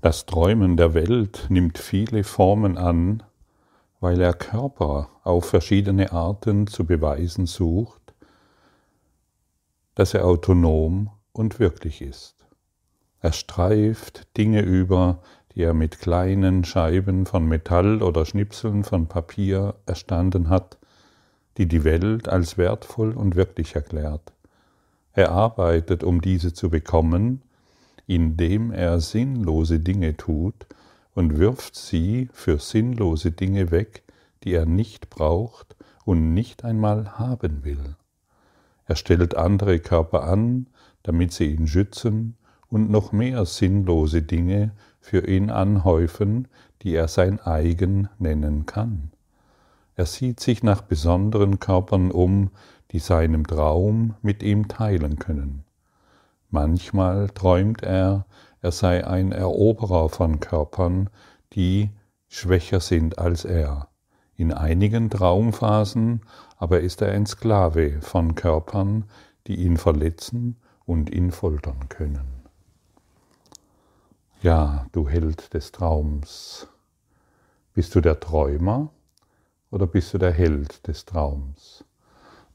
Das Träumen der Welt nimmt viele Formen an, weil er Körper auf verschiedene Arten zu beweisen sucht, dass er autonom und wirklich ist. Er streift Dinge über, die er mit kleinen Scheiben von Metall oder Schnipseln von Papier erstanden hat, die die Welt als wertvoll und wirklich erklärt. Er arbeitet, um diese zu bekommen, indem er sinnlose Dinge tut und wirft sie für sinnlose Dinge weg, die er nicht braucht und nicht einmal haben will. Er stellt andere Körper an, damit sie ihn schützen und noch mehr sinnlose Dinge für ihn anhäufen, die er sein eigen nennen kann. Er sieht sich nach besonderen Körpern um, die seinem Traum mit ihm teilen können. Manchmal träumt er, er sei ein Eroberer von Körpern, die schwächer sind als er. In einigen Traumphasen aber ist er ein Sklave von Körpern, die ihn verletzen und ihn foltern können. Ja, du Held des Traums. Bist du der Träumer oder bist du der Held des Traums?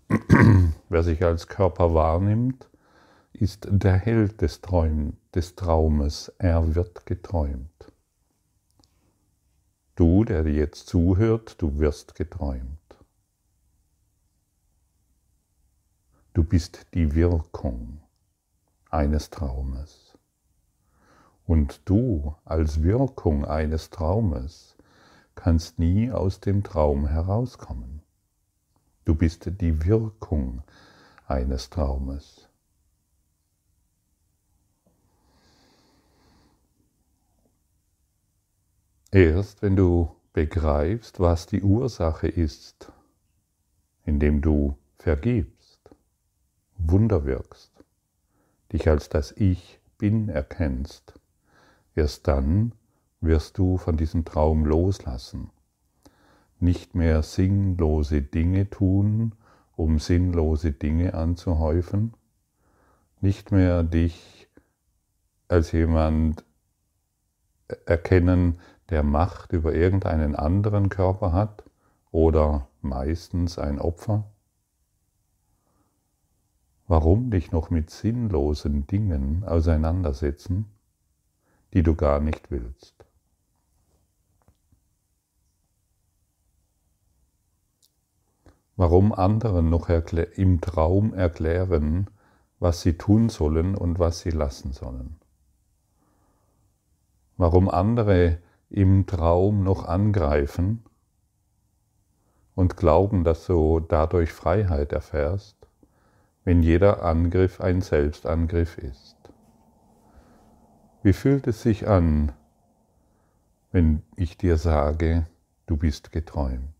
Wer sich als Körper wahrnimmt, ist der Held des, Träum, des Traumes. Er wird geträumt. Du, der jetzt zuhört, du wirst geträumt. Du bist die Wirkung eines Traumes. Und du als Wirkung eines Traumes kannst nie aus dem Traum herauskommen. Du bist die Wirkung eines Traumes. Erst wenn du begreifst, was die Ursache ist, indem du vergibst, Wunder wirkst, dich als das Ich bin erkennst, Erst dann wirst du von diesem Traum loslassen, nicht mehr sinnlose Dinge tun, um sinnlose Dinge anzuhäufen, nicht mehr dich als jemand erkennen, der Macht über irgendeinen anderen Körper hat oder meistens ein Opfer? Warum dich noch mit sinnlosen Dingen auseinandersetzen? die du gar nicht willst. Warum anderen noch im Traum erklären, was sie tun sollen und was sie lassen sollen. Warum andere im Traum noch angreifen und glauben, dass du dadurch Freiheit erfährst, wenn jeder Angriff ein Selbstangriff ist. Wie fühlt es sich an, wenn ich dir sage, du bist geträumt?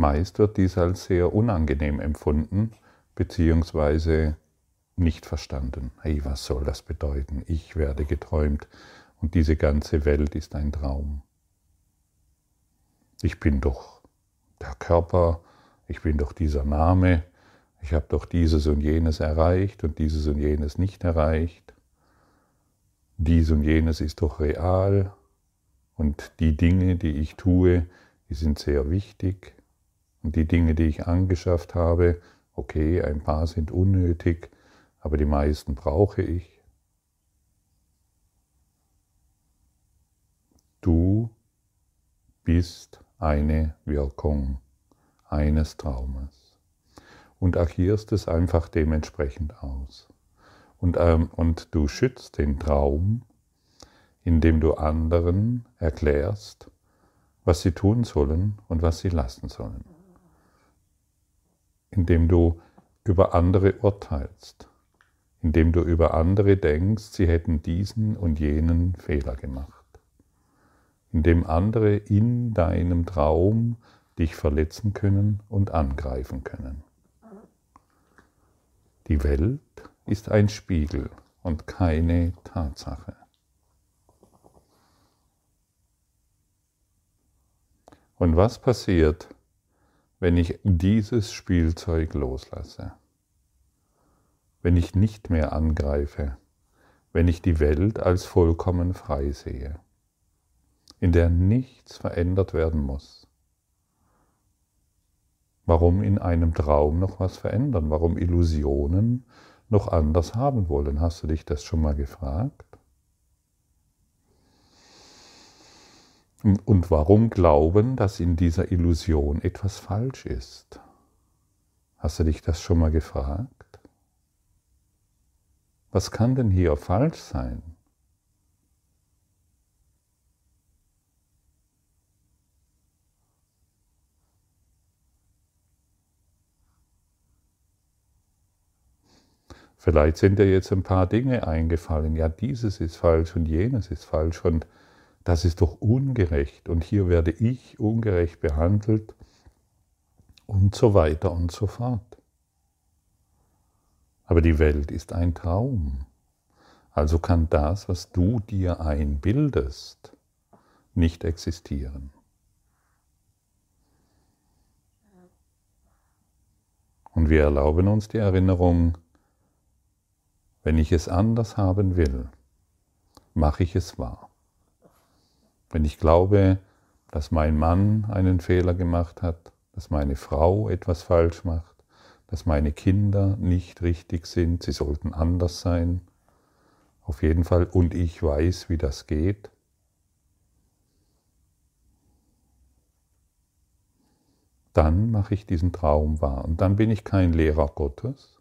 Meist wird dies als sehr unangenehm empfunden beziehungsweise nicht verstanden. Hey, was soll das bedeuten? Ich werde geträumt. Und diese ganze Welt ist ein Traum. Ich bin doch der Körper, ich bin doch dieser Name, ich habe doch dieses und jenes erreicht und dieses und jenes nicht erreicht. Dies und jenes ist doch real und die Dinge, die ich tue, die sind sehr wichtig. Und die Dinge, die ich angeschafft habe, okay, ein paar sind unnötig, aber die meisten brauche ich. Du bist eine Wirkung eines Traumes und agierst es einfach dementsprechend aus. Und, ähm, und du schützt den Traum, indem du anderen erklärst, was sie tun sollen und was sie lassen sollen. Indem du über andere urteilst, indem du über andere denkst, sie hätten diesen und jenen Fehler gemacht indem andere in deinem Traum dich verletzen können und angreifen können. Die Welt ist ein Spiegel und keine Tatsache. Und was passiert, wenn ich dieses Spielzeug loslasse? Wenn ich nicht mehr angreife? Wenn ich die Welt als vollkommen frei sehe? In der nichts verändert werden muss? Warum in einem Traum noch was verändern? Warum Illusionen noch anders haben wollen? Hast du dich das schon mal gefragt? Und warum glauben, dass in dieser Illusion etwas falsch ist? Hast du dich das schon mal gefragt? Was kann denn hier falsch sein? Vielleicht sind dir jetzt ein paar Dinge eingefallen. Ja, dieses ist falsch und jenes ist falsch und das ist doch ungerecht und hier werde ich ungerecht behandelt und so weiter und so fort. Aber die Welt ist ein Traum. Also kann das, was du dir einbildest, nicht existieren. Und wir erlauben uns die Erinnerung, wenn ich es anders haben will, mache ich es wahr. Wenn ich glaube, dass mein Mann einen Fehler gemacht hat, dass meine Frau etwas falsch macht, dass meine Kinder nicht richtig sind, sie sollten anders sein, auf jeden Fall, und ich weiß, wie das geht, dann mache ich diesen Traum wahr. Und dann bin ich kein Lehrer Gottes,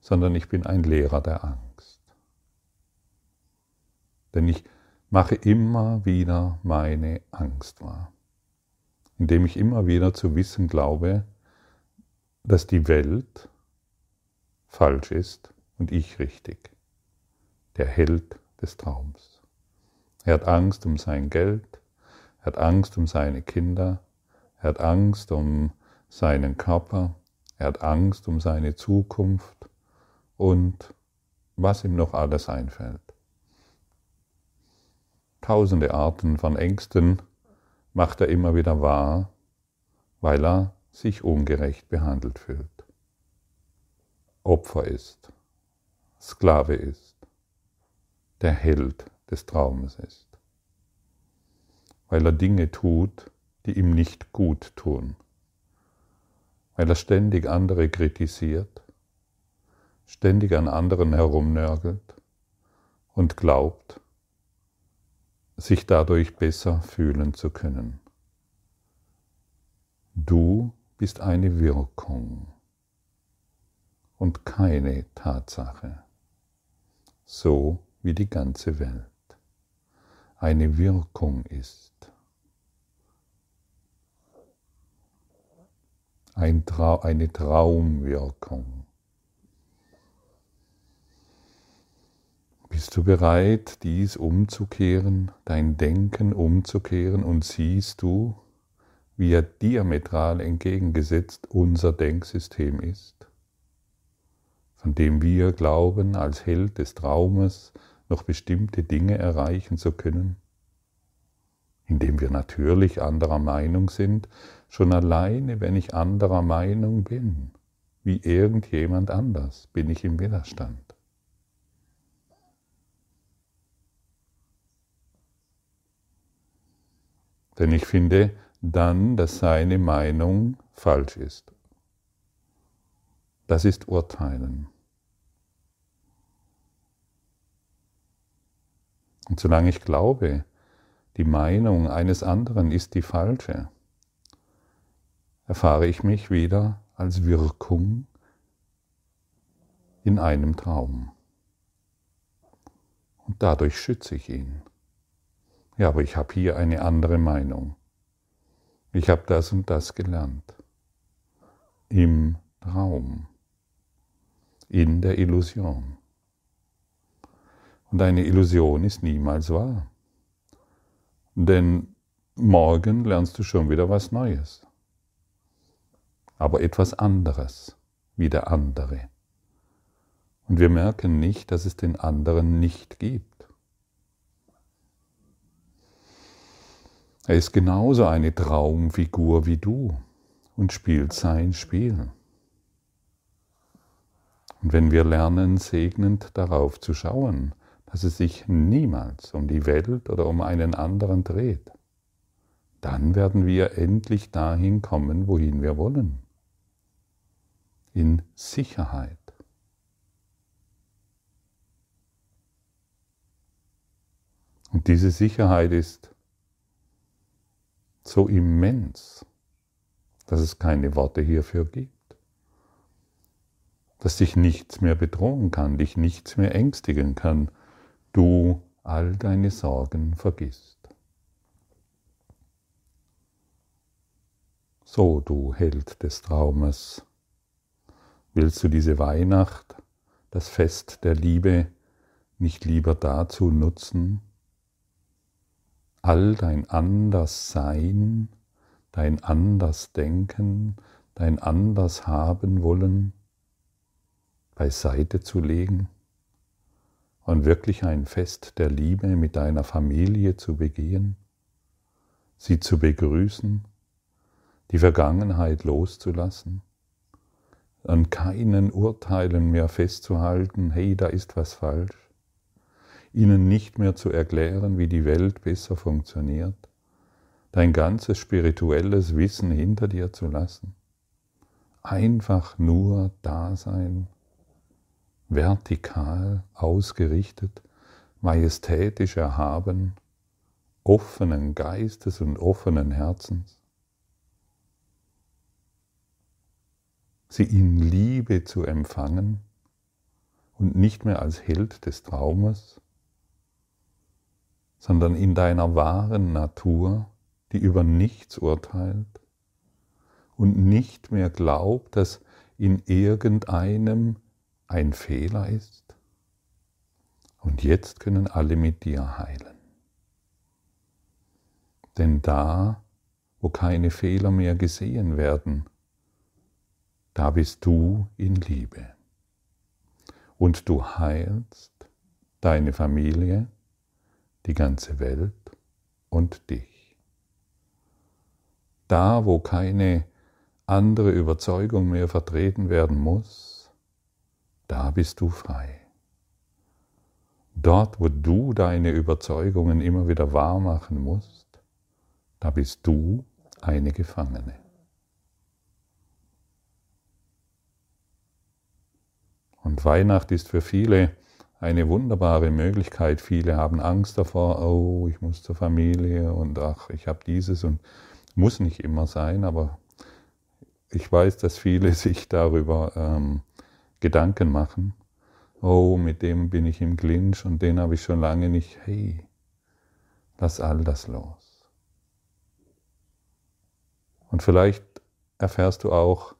sondern ich bin ein Lehrer der Angst. Denn ich mache immer wieder meine Angst wahr, indem ich immer wieder zu wissen glaube, dass die Welt falsch ist und ich richtig, der Held des Traums. Er hat Angst um sein Geld, er hat Angst um seine Kinder, er hat Angst um seinen Körper, er hat Angst um seine Zukunft und was ihm noch alles einfällt tausende Arten von Ängsten macht er immer wieder wahr, weil er sich ungerecht behandelt fühlt. Opfer ist, Sklave ist, der Held des Traumes ist, weil er Dinge tut, die ihm nicht gut tun, weil er ständig andere kritisiert, ständig an anderen herumnörgelt und glaubt, sich dadurch besser fühlen zu können. Du bist eine Wirkung und keine Tatsache, so wie die ganze Welt eine Wirkung ist. Ein Trau eine Traumwirkung. Bist du bereit, dies umzukehren, dein Denken umzukehren und siehst du, wie er diametral entgegengesetzt unser Denksystem ist, von dem wir glauben, als Held des Traumes noch bestimmte Dinge erreichen zu können, indem wir natürlich anderer Meinung sind, schon alleine, wenn ich anderer Meinung bin, wie irgendjemand anders, bin ich im Widerstand. Denn ich finde dann, dass seine Meinung falsch ist. Das ist Urteilen. Und solange ich glaube, die Meinung eines anderen ist die falsche, erfahre ich mich wieder als Wirkung in einem Traum. Und dadurch schütze ich ihn. Ja, aber ich habe hier eine andere Meinung. Ich habe das und das gelernt. Im Traum. In der Illusion. Und eine Illusion ist niemals wahr. Denn morgen lernst du schon wieder was Neues. Aber etwas anderes, wie der andere. Und wir merken nicht, dass es den anderen nicht gibt. Er ist genauso eine Traumfigur wie du und spielt sein Spiel. Und wenn wir lernen, segnend darauf zu schauen, dass es sich niemals um die Welt oder um einen anderen dreht, dann werden wir endlich dahin kommen, wohin wir wollen. In Sicherheit. Und diese Sicherheit ist so immens, dass es keine Worte hierfür gibt. Dass dich nichts mehr bedrohen kann, dich nichts mehr ängstigen kann, du all deine Sorgen vergisst. So, du Held des Traumes, willst du diese Weihnacht, das Fest der Liebe, nicht lieber dazu nutzen, all dein Anderssein, dein Andersdenken, dein Andershaben wollen beiseite zu legen und wirklich ein Fest der Liebe mit deiner Familie zu begehen, sie zu begrüßen, die Vergangenheit loszulassen, an keinen Urteilen mehr festzuhalten, hey, da ist was falsch, ihnen nicht mehr zu erklären, wie die Welt besser funktioniert, dein ganzes spirituelles Wissen hinter dir zu lassen. Einfach nur da sein, vertikal ausgerichtet, majestätisch erhaben, offenen Geistes und offenen Herzens. Sie in Liebe zu empfangen und nicht mehr als Held des Traumes, sondern in deiner wahren Natur, die über nichts urteilt und nicht mehr glaubt, dass in irgendeinem ein Fehler ist. Und jetzt können alle mit dir heilen. Denn da, wo keine Fehler mehr gesehen werden, da bist du in Liebe. Und du heilst deine Familie, die ganze Welt und dich. Da, wo keine andere Überzeugung mehr vertreten werden muss, da bist du frei. Dort, wo du deine Überzeugungen immer wieder wahr machen musst, da bist du eine Gefangene. Und Weihnacht ist für viele eine wunderbare Möglichkeit. Viele haben Angst davor, oh, ich muss zur Familie und ach, ich habe dieses und muss nicht immer sein, aber ich weiß, dass viele sich darüber ähm, Gedanken machen. Oh, mit dem bin ich im Clinch und den habe ich schon lange nicht. Hey, lass all das los. Und vielleicht erfährst du auch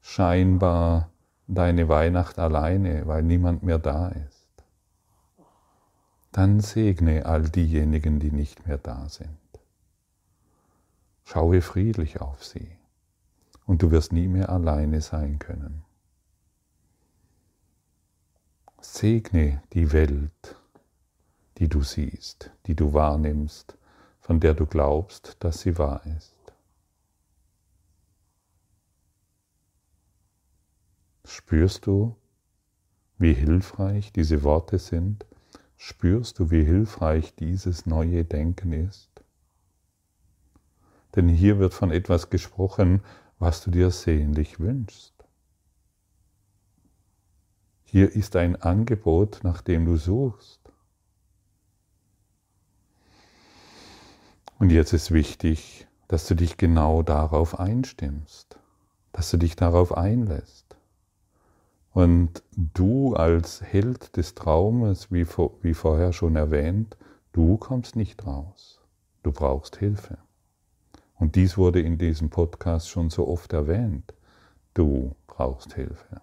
scheinbar deine Weihnacht alleine, weil niemand mehr da ist, dann segne all diejenigen, die nicht mehr da sind. Schaue friedlich auf sie und du wirst nie mehr alleine sein können. Segne die Welt, die du siehst, die du wahrnimmst, von der du glaubst, dass sie wahr ist. Spürst du, wie hilfreich diese Worte sind? Spürst du, wie hilfreich dieses neue Denken ist? Denn hier wird von etwas gesprochen, was du dir sehnlich wünschst. Hier ist ein Angebot, nach dem du suchst. Und jetzt ist wichtig, dass du dich genau darauf einstimmst, dass du dich darauf einlässt. Und du als Held des Traumes, wie, vor, wie vorher schon erwähnt, du kommst nicht raus. Du brauchst Hilfe. Und dies wurde in diesem Podcast schon so oft erwähnt. Du brauchst Hilfe.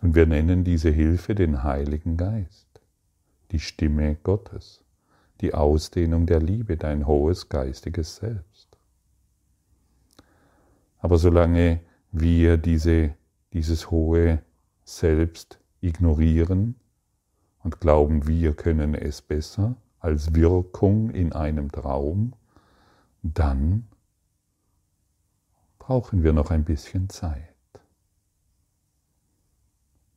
Und wir nennen diese Hilfe den Heiligen Geist, die Stimme Gottes, die Ausdehnung der Liebe, dein hohes geistiges Selbst. Aber solange wir diese, dieses hohe Selbst ignorieren und glauben, wir können es besser als Wirkung in einem Traum, dann brauchen wir noch ein bisschen Zeit.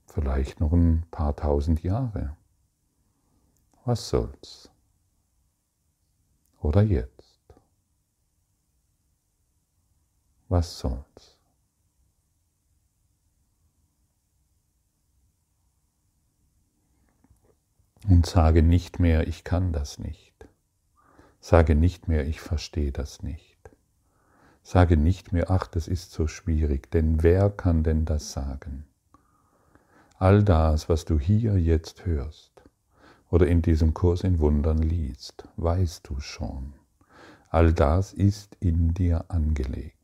Vielleicht noch ein paar tausend Jahre. Was soll's? Oder jetzt? Was soll's? Und sage nicht mehr, ich kann das nicht. Sage nicht mehr, ich verstehe das nicht. Sage nicht mehr, ach, das ist so schwierig, denn wer kann denn das sagen? All das, was du hier jetzt hörst oder in diesem Kurs in Wundern liest, weißt du schon. All das ist in dir angelegt.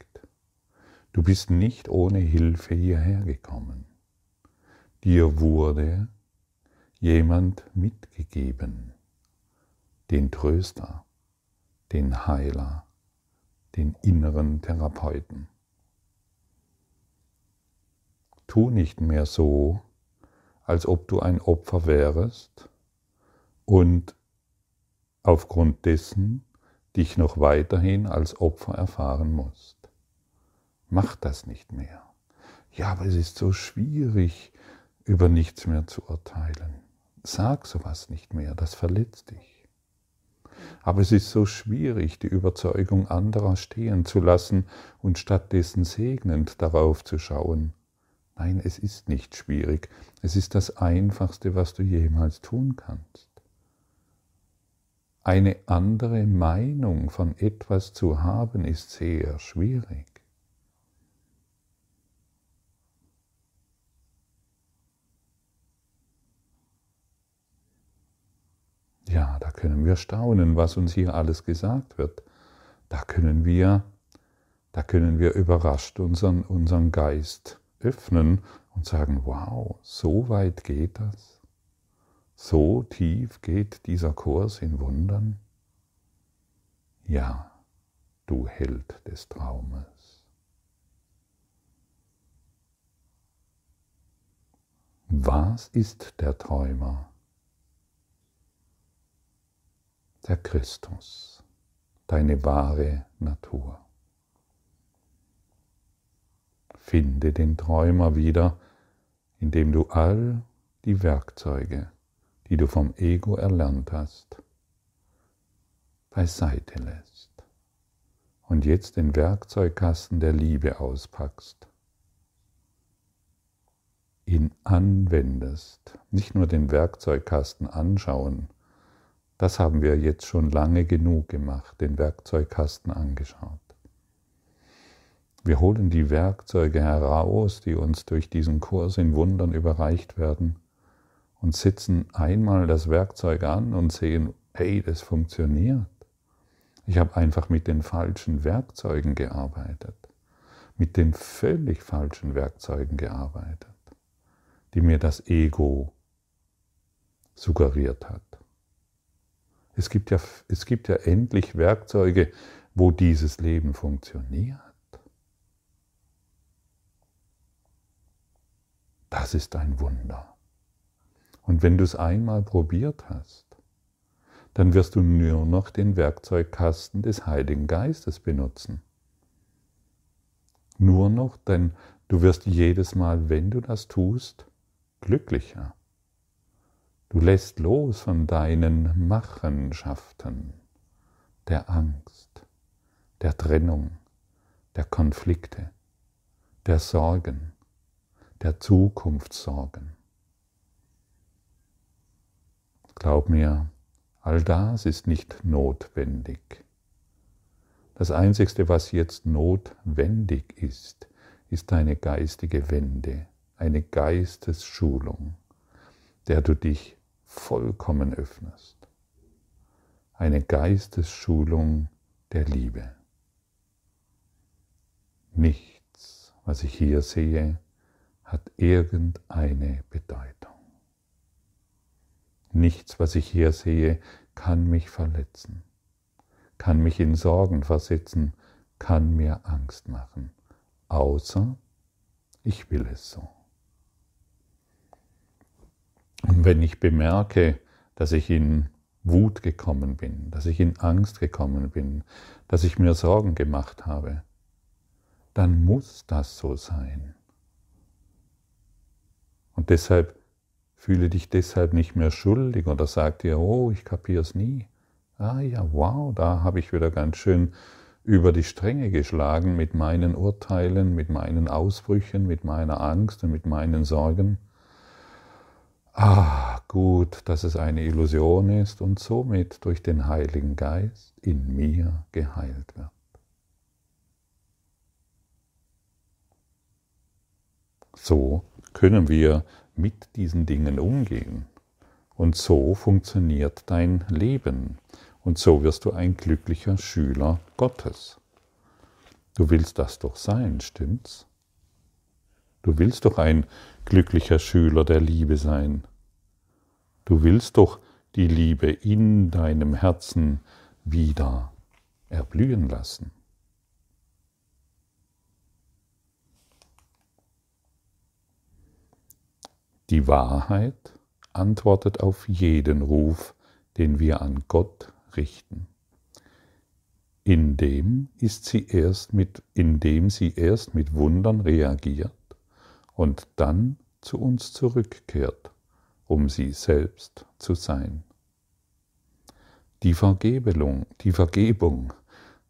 Du bist nicht ohne Hilfe hierher gekommen. Dir wurde jemand mitgegeben, den Tröster, den Heiler, den inneren Therapeuten. Tu nicht mehr so, als ob du ein Opfer wärest und aufgrund dessen dich noch weiterhin als Opfer erfahren musst. Mach das nicht mehr. Ja, aber es ist so schwierig, über nichts mehr zu urteilen. Sag sowas nicht mehr, das verletzt dich. Aber es ist so schwierig, die Überzeugung anderer stehen zu lassen und stattdessen segnend darauf zu schauen. Nein, es ist nicht schwierig. Es ist das Einfachste, was du jemals tun kannst. Eine andere Meinung von etwas zu haben, ist sehr schwierig. Ja, da können wir staunen, was uns hier alles gesagt wird. Da können wir, da können wir überrascht unseren, unseren Geist öffnen und sagen, wow, so weit geht das? So tief geht dieser Kurs in Wundern? Ja, du Held des Traumes. Was ist der Träumer? Der Christus, deine wahre Natur. Finde den Träumer wieder, indem du all die Werkzeuge, die du vom Ego erlernt hast, beiseite lässt und jetzt den Werkzeugkasten der Liebe auspackst, ihn anwendest, nicht nur den Werkzeugkasten anschauen, das haben wir jetzt schon lange genug gemacht, den Werkzeugkasten angeschaut. Wir holen die Werkzeuge heraus, die uns durch diesen Kurs in Wundern überreicht werden, und setzen einmal das Werkzeug an und sehen, hey, das funktioniert. Ich habe einfach mit den falschen Werkzeugen gearbeitet, mit den völlig falschen Werkzeugen gearbeitet, die mir das Ego suggeriert hat. Es gibt ja, es gibt ja endlich Werkzeuge, wo dieses Leben funktioniert. Das ist ein Wunder. Und wenn du es einmal probiert hast, dann wirst du nur noch den Werkzeugkasten des Heiligen Geistes benutzen. Nur noch, denn du wirst jedes Mal, wenn du das tust, glücklicher. Du lässt los von deinen Machenschaften der Angst, der Trennung, der Konflikte, der Sorgen, der Zukunftssorgen. Glaub mir, all das ist nicht notwendig. Das Einzige, was jetzt notwendig ist, ist eine geistige Wende, eine Geistesschulung, der du dich vollkommen öffnest. Eine Geistesschulung der Liebe. Nichts, was ich hier sehe, hat irgendeine Bedeutung. Nichts, was ich hier sehe, kann mich verletzen, kann mich in Sorgen versetzen, kann mir Angst machen, außer ich will es so. Und wenn ich bemerke, dass ich in Wut gekommen bin, dass ich in Angst gekommen bin, dass ich mir Sorgen gemacht habe, dann muss das so sein. Und deshalb fühle dich deshalb nicht mehr schuldig oder sag dir, oh, ich kapiere es nie. Ah ja, wow, da habe ich wieder ganz schön über die Stränge geschlagen mit meinen Urteilen, mit meinen Ausbrüchen, mit meiner Angst und mit meinen Sorgen. Ah, gut, dass es eine Illusion ist und somit durch den Heiligen Geist in mir geheilt wird. So können wir mit diesen Dingen umgehen. Und so funktioniert dein Leben. Und so wirst du ein glücklicher Schüler Gottes. Du willst das doch sein, stimmt's? Du willst doch ein glücklicher Schüler der Liebe sein. Du willst doch die Liebe in deinem Herzen wieder erblühen lassen. Die Wahrheit antwortet auf jeden Ruf, den wir an Gott richten. Indem ist sie erst mit, indem sie erst mit Wundern reagiert und dann zu uns zurückkehrt, um sie selbst zu sein. Die Vergebung, die Vergebung,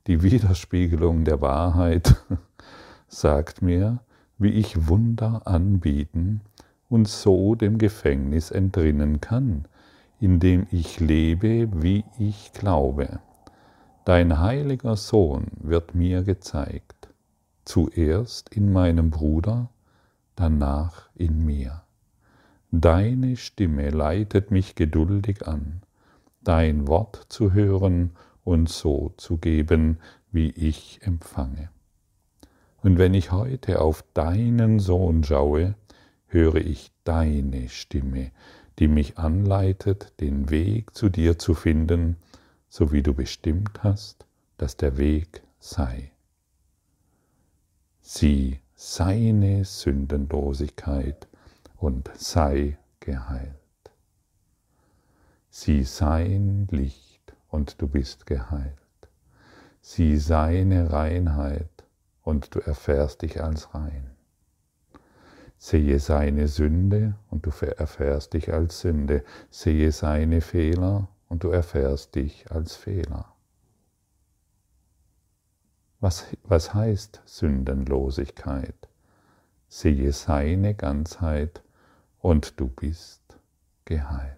die Widerspiegelung der Wahrheit sagt mir, wie ich Wunder anbieten und so dem Gefängnis entrinnen kann, in dem ich lebe, wie ich glaube. Dein heiliger Sohn wird mir gezeigt, zuerst in meinem Bruder, danach in mir. Deine Stimme leitet mich geduldig an, dein Wort zu hören und so zu geben, wie ich empfange. Und wenn ich heute auf deinen Sohn schaue, höre ich deine Stimme, die mich anleitet, den Weg zu dir zu finden, so wie du bestimmt hast, dass der Weg sei. Sieh seine Sündenlosigkeit und sei geheilt. Sieh sein Licht und du bist geheilt. Sieh seine Reinheit und du erfährst dich als rein. Sehe seine Sünde und du erfährst dich als Sünde. Sehe seine Fehler und du erfährst dich als Fehler. Was, was heißt Sündenlosigkeit? Sehe seine Ganzheit und du bist geheilt.